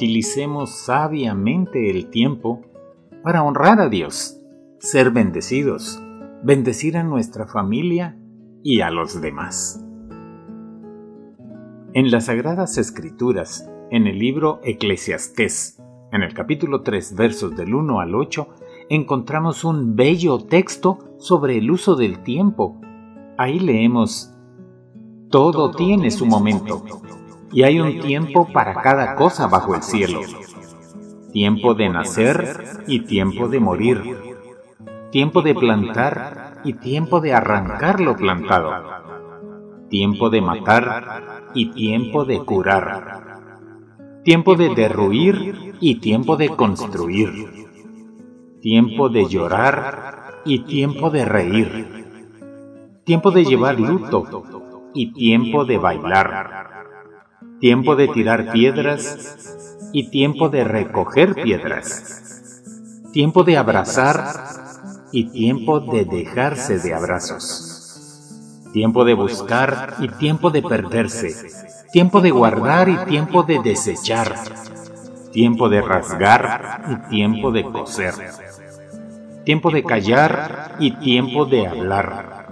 utilicemos sabiamente el tiempo para honrar a Dios, ser bendecidos, bendecir a nuestra familia y a los demás. En las Sagradas Escrituras, en el libro Eclesiastés, en el capítulo 3, versos del 1 al 8, encontramos un bello texto sobre el uso del tiempo. Ahí leemos, Todo tiene su momento, y hay un tiempo para cada cosa bajo el cielo. Tiempo de nacer y tiempo de morir. Tiempo de plantar y tiempo de arrancar lo plantado. Tiempo de matar y tiempo de curar. Tiempo de derruir y tiempo de construir. Tiempo de llorar y tiempo de reír. Tiempo de llevar luto y tiempo de bailar tiempo de tirar piedras y tiempo de recoger piedras, tiempo de abrazar y tiempo de dejarse de abrazos, tiempo de buscar y tiempo de perderse, tiempo de guardar y tiempo de desechar, tiempo de rasgar y tiempo de coser, tiempo de callar y tiempo de hablar,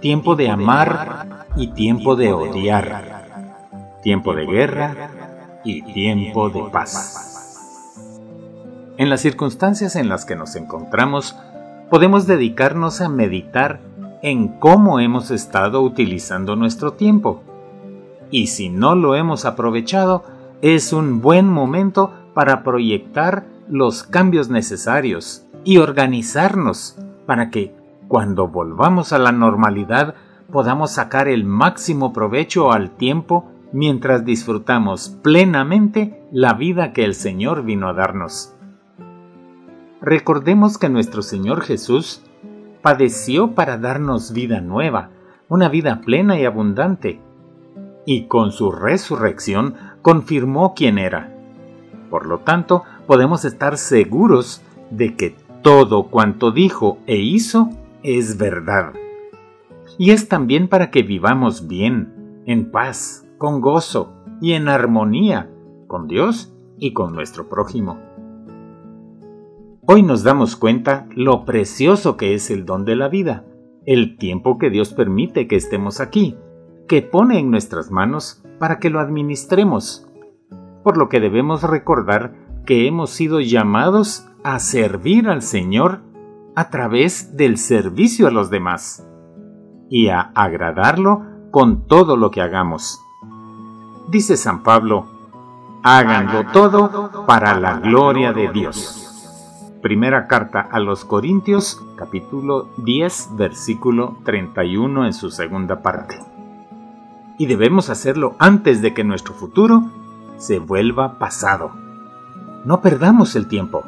tiempo de amar y tiempo de odiar tiempo de guerra y tiempo de paz. En las circunstancias en las que nos encontramos, podemos dedicarnos a meditar en cómo hemos estado utilizando nuestro tiempo. Y si no lo hemos aprovechado, es un buen momento para proyectar los cambios necesarios y organizarnos para que, cuando volvamos a la normalidad, podamos sacar el máximo provecho al tiempo mientras disfrutamos plenamente la vida que el Señor vino a darnos. Recordemos que nuestro Señor Jesús padeció para darnos vida nueva, una vida plena y abundante, y con su resurrección confirmó quién era. Por lo tanto, podemos estar seguros de que todo cuanto dijo e hizo es verdad. Y es también para que vivamos bien, en paz, con gozo y en armonía con Dios y con nuestro prójimo. Hoy nos damos cuenta lo precioso que es el don de la vida, el tiempo que Dios permite que estemos aquí, que pone en nuestras manos para que lo administremos, por lo que debemos recordar que hemos sido llamados a servir al Señor a través del servicio a los demás y a agradarlo con todo lo que hagamos dice San Pablo, háganlo todo para la gloria de Dios. Primera carta a los Corintios, capítulo 10, versículo 31 en su segunda parte. Y debemos hacerlo antes de que nuestro futuro se vuelva pasado. No perdamos el tiempo.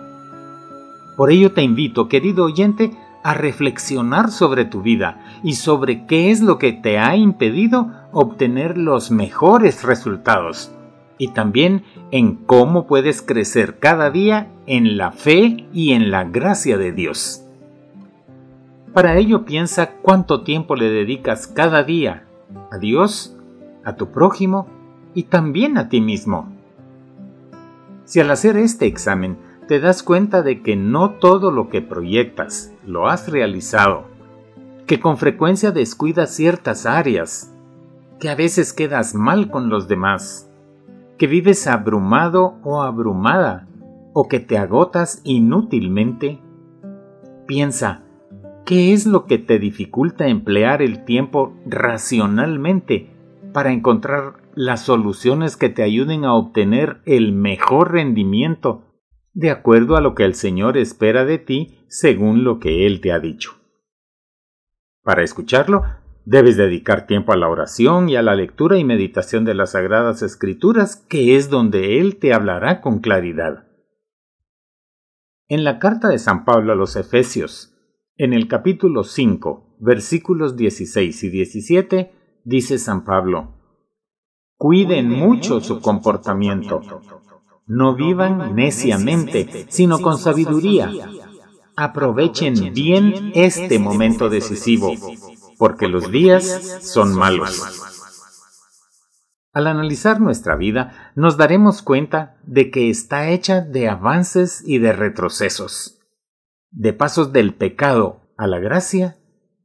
Por ello te invito, querido oyente, a reflexionar sobre tu vida y sobre qué es lo que te ha impedido obtener los mejores resultados y también en cómo puedes crecer cada día en la fe y en la gracia de Dios. Para ello piensa cuánto tiempo le dedicas cada día a Dios, a tu prójimo y también a ti mismo. Si al hacer este examen te das cuenta de que no todo lo que proyectas lo has realizado, que con frecuencia descuidas ciertas áreas, que a veces quedas mal con los demás, que vives abrumado o abrumada, o que te agotas inútilmente, piensa, ¿qué es lo que te dificulta emplear el tiempo racionalmente para encontrar las soluciones que te ayuden a obtener el mejor rendimiento de acuerdo a lo que el Señor espera de ti según lo que Él te ha dicho. Para escucharlo, debes dedicar tiempo a la oración y a la lectura y meditación de las Sagradas Escrituras, que es donde Él te hablará con claridad. En la carta de San Pablo a los Efesios, en el capítulo 5, versículos 16 y 17, dice San Pablo, Cuiden mucho su comportamiento no vivan neciamente, sino con sabiduría. Aprovechen bien este momento decisivo, porque los días son malos. Al analizar nuestra vida, nos daremos cuenta de que está hecha de avances y de retrocesos, de pasos del pecado a la gracia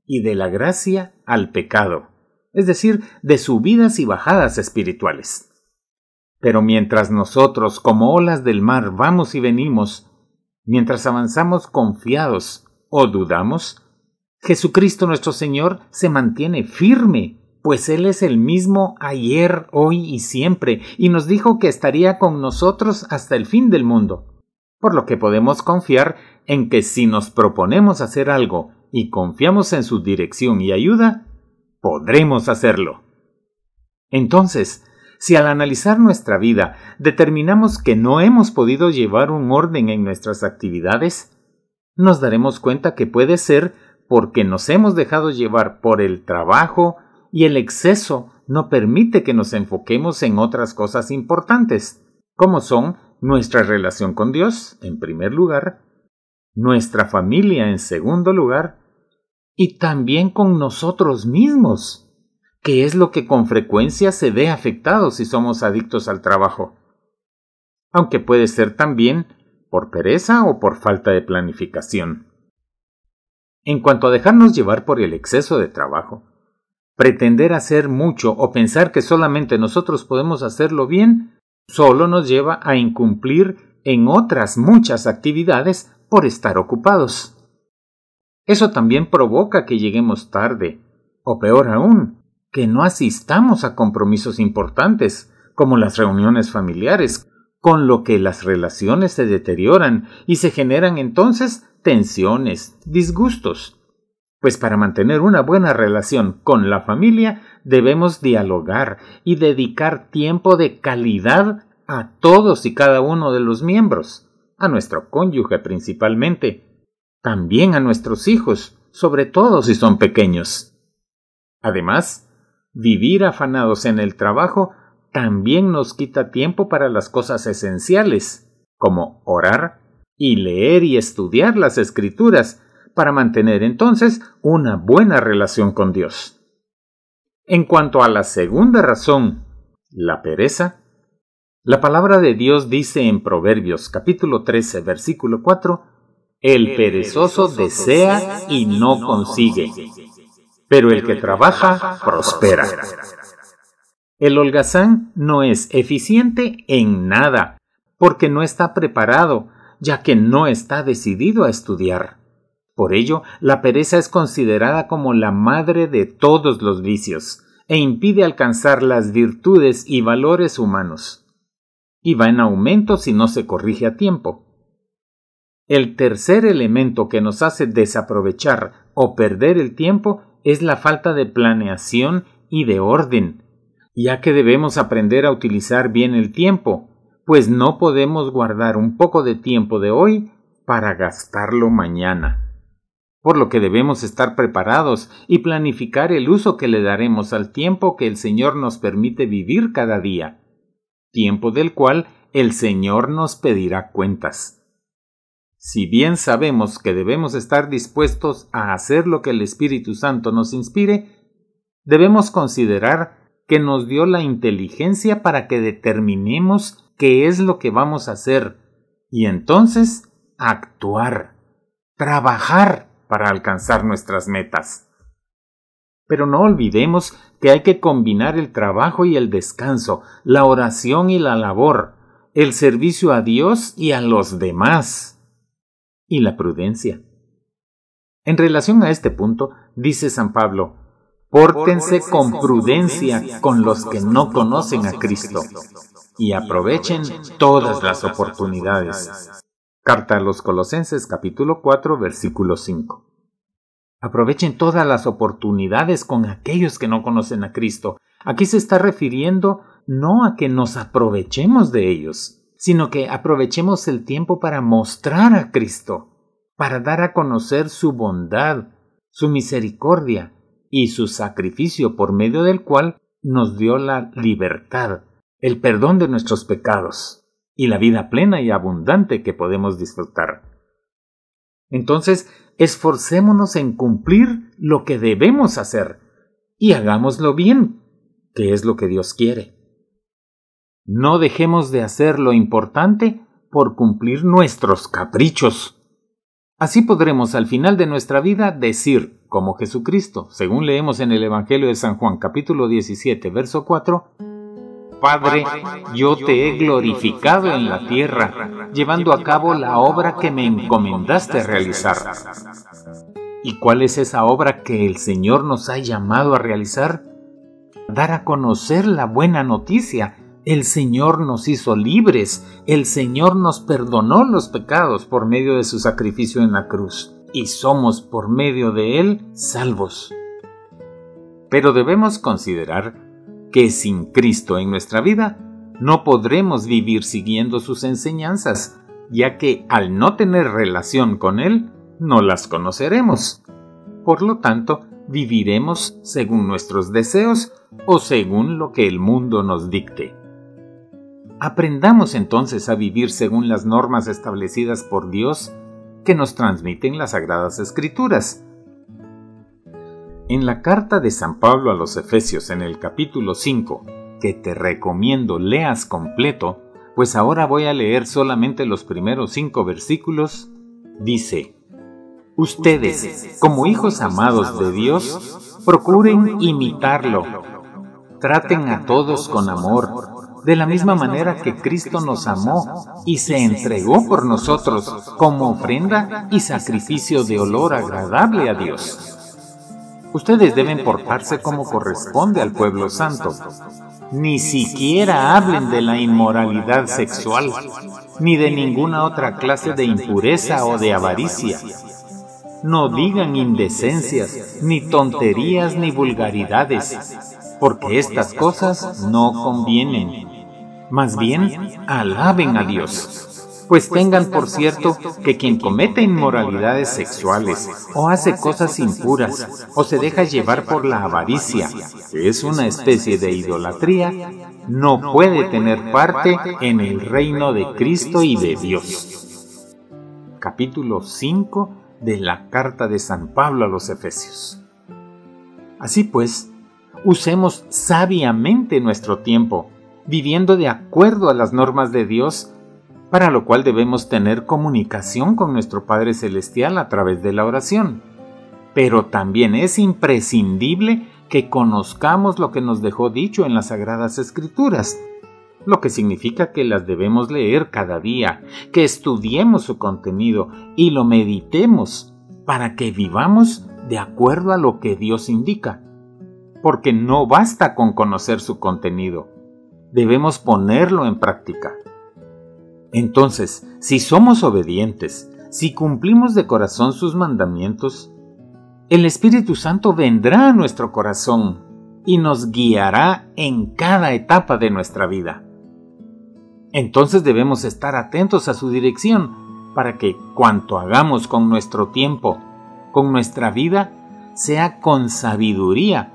y de la gracia al pecado, es decir, de subidas y bajadas espirituales. Pero mientras nosotros, como olas del mar, vamos y venimos, mientras avanzamos confiados o dudamos, Jesucristo nuestro Señor se mantiene firme, pues Él es el mismo ayer, hoy y siempre, y nos dijo que estaría con nosotros hasta el fin del mundo, por lo que podemos confiar en que si nos proponemos hacer algo y confiamos en su dirección y ayuda, podremos hacerlo. Entonces, si al analizar nuestra vida determinamos que no hemos podido llevar un orden en nuestras actividades, nos daremos cuenta que puede ser porque nos hemos dejado llevar por el trabajo y el exceso no permite que nos enfoquemos en otras cosas importantes, como son nuestra relación con Dios, en primer lugar, nuestra familia, en segundo lugar, y también con nosotros mismos, que es lo que con frecuencia se ve afectado si somos adictos al trabajo. Aunque puede ser también por pereza o por falta de planificación. En cuanto a dejarnos llevar por el exceso de trabajo, pretender hacer mucho o pensar que solamente nosotros podemos hacerlo bien, solo nos lleva a incumplir en otras muchas actividades por estar ocupados. Eso también provoca que lleguemos tarde, o peor aún, que no asistamos a compromisos importantes, como las reuniones familiares, con lo que las relaciones se deterioran y se generan entonces tensiones, disgustos. Pues para mantener una buena relación con la familia debemos dialogar y dedicar tiempo de calidad a todos y cada uno de los miembros, a nuestro cónyuge principalmente, también a nuestros hijos, sobre todo si son pequeños. Además, vivir afanados en el trabajo también nos quita tiempo para las cosas esenciales, como orar y leer y estudiar las escrituras, para mantener entonces una buena relación con Dios. En cuanto a la segunda razón, la pereza, la palabra de Dios dice en Proverbios capítulo 13 versículo 4 el perezoso desea y no consigue, pero el que trabaja prospera. El holgazán no es eficiente en nada, porque no está preparado, ya que no está decidido a estudiar. Por ello, la pereza es considerada como la madre de todos los vicios, e impide alcanzar las virtudes y valores humanos. Y va en aumento si no se corrige a tiempo. El tercer elemento que nos hace desaprovechar o perder el tiempo es la falta de planeación y de orden, ya que debemos aprender a utilizar bien el tiempo, pues no podemos guardar un poco de tiempo de hoy para gastarlo mañana. Por lo que debemos estar preparados y planificar el uso que le daremos al tiempo que el Señor nos permite vivir cada día, tiempo del cual el Señor nos pedirá cuentas. Si bien sabemos que debemos estar dispuestos a hacer lo que el Espíritu Santo nos inspire, debemos considerar que nos dio la inteligencia para que determinemos qué es lo que vamos a hacer y entonces actuar, trabajar para alcanzar nuestras metas. Pero no olvidemos que hay que combinar el trabajo y el descanso, la oración y la labor, el servicio a Dios y a los demás y la prudencia. En relación a este punto, dice San Pablo, pórtense con prudencia con los que no conocen a Cristo y aprovechen todas las oportunidades. Carta a los Colosenses capítulo 4 versículo 5. Aprovechen todas las oportunidades con aquellos que no conocen a Cristo. Aquí se está refiriendo no a que nos aprovechemos de ellos, sino que aprovechemos el tiempo para mostrar a Cristo, para dar a conocer su bondad, su misericordia y su sacrificio por medio del cual nos dio la libertad, el perdón de nuestros pecados y la vida plena y abundante que podemos disfrutar. Entonces, esforcémonos en cumplir lo que debemos hacer y hagámoslo bien, que es lo que Dios quiere. No dejemos de hacer lo importante por cumplir nuestros caprichos. Así podremos al final de nuestra vida decir, como Jesucristo, según leemos en el Evangelio de San Juan capítulo 17, verso 4, Padre, yo te he glorificado en la tierra, llevando a cabo la obra que me encomendaste realizar. ¿Y cuál es esa obra que el Señor nos ha llamado a realizar? Dar a conocer la buena noticia el Señor nos hizo libres, el Señor nos perdonó los pecados por medio de su sacrificio en la cruz, y somos por medio de Él salvos. Pero debemos considerar que sin Cristo en nuestra vida no podremos vivir siguiendo sus enseñanzas, ya que al no tener relación con Él, no las conoceremos. Por lo tanto, viviremos según nuestros deseos o según lo que el mundo nos dicte. Aprendamos entonces a vivir según las normas establecidas por Dios que nos transmiten las Sagradas Escrituras. En la carta de San Pablo a los Efesios en el capítulo 5, que te recomiendo leas completo, pues ahora voy a leer solamente los primeros cinco versículos, dice, Ustedes, como hijos amados de Dios, procuren imitarlo. Traten a todos con amor de la misma manera que Cristo nos amó y se entregó por nosotros como ofrenda y sacrificio de olor agradable a Dios. Ustedes deben portarse como corresponde al pueblo santo. Ni siquiera hablen de la inmoralidad sexual, ni de ninguna otra clase de impureza o de avaricia. No digan indecencias, ni tonterías, ni vulgaridades, porque estas cosas no convienen más bien, alaben a Dios. Pues tengan por cierto que quien comete inmoralidades sexuales o hace cosas impuras o se deja llevar por la avaricia, que es una especie de idolatría, no puede tener parte en el reino de Cristo y de Dios. Capítulo 5 de la carta de San Pablo a los Efesios. Así pues, usemos sabiamente nuestro tiempo viviendo de acuerdo a las normas de Dios, para lo cual debemos tener comunicación con nuestro Padre Celestial a través de la oración. Pero también es imprescindible que conozcamos lo que nos dejó dicho en las Sagradas Escrituras, lo que significa que las debemos leer cada día, que estudiemos su contenido y lo meditemos para que vivamos de acuerdo a lo que Dios indica. Porque no basta con conocer su contenido, debemos ponerlo en práctica. Entonces, si somos obedientes, si cumplimos de corazón sus mandamientos, el Espíritu Santo vendrá a nuestro corazón y nos guiará en cada etapa de nuestra vida. Entonces debemos estar atentos a su dirección para que cuanto hagamos con nuestro tiempo, con nuestra vida, sea con sabiduría,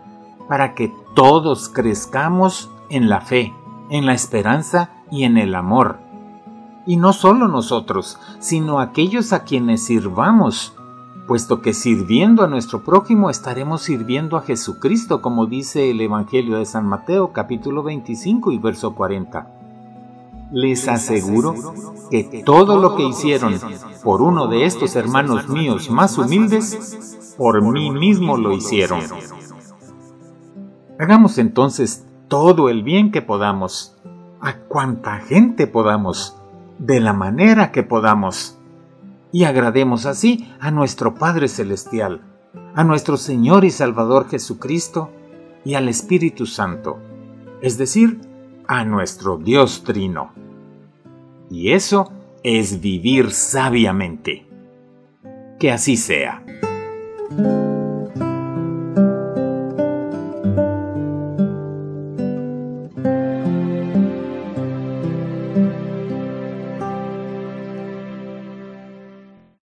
para que todos crezcamos en la fe en la esperanza y en el amor. Y no solo nosotros, sino aquellos a quienes sirvamos, puesto que sirviendo a nuestro prójimo estaremos sirviendo a Jesucristo, como dice el Evangelio de San Mateo capítulo 25 y verso 40. Les aseguro que todo lo que hicieron por uno de estos hermanos míos más humildes, por mí mismo lo hicieron. Hagamos entonces todo el bien que podamos, a cuanta gente podamos, de la manera que podamos. Y agrademos así a nuestro Padre Celestial, a nuestro Señor y Salvador Jesucristo y al Espíritu Santo, es decir, a nuestro Dios Trino. Y eso es vivir sabiamente. Que así sea.